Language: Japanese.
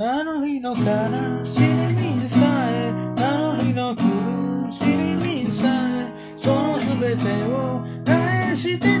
あの日の悲しみにさえあの日の苦しみにさえその全てを返して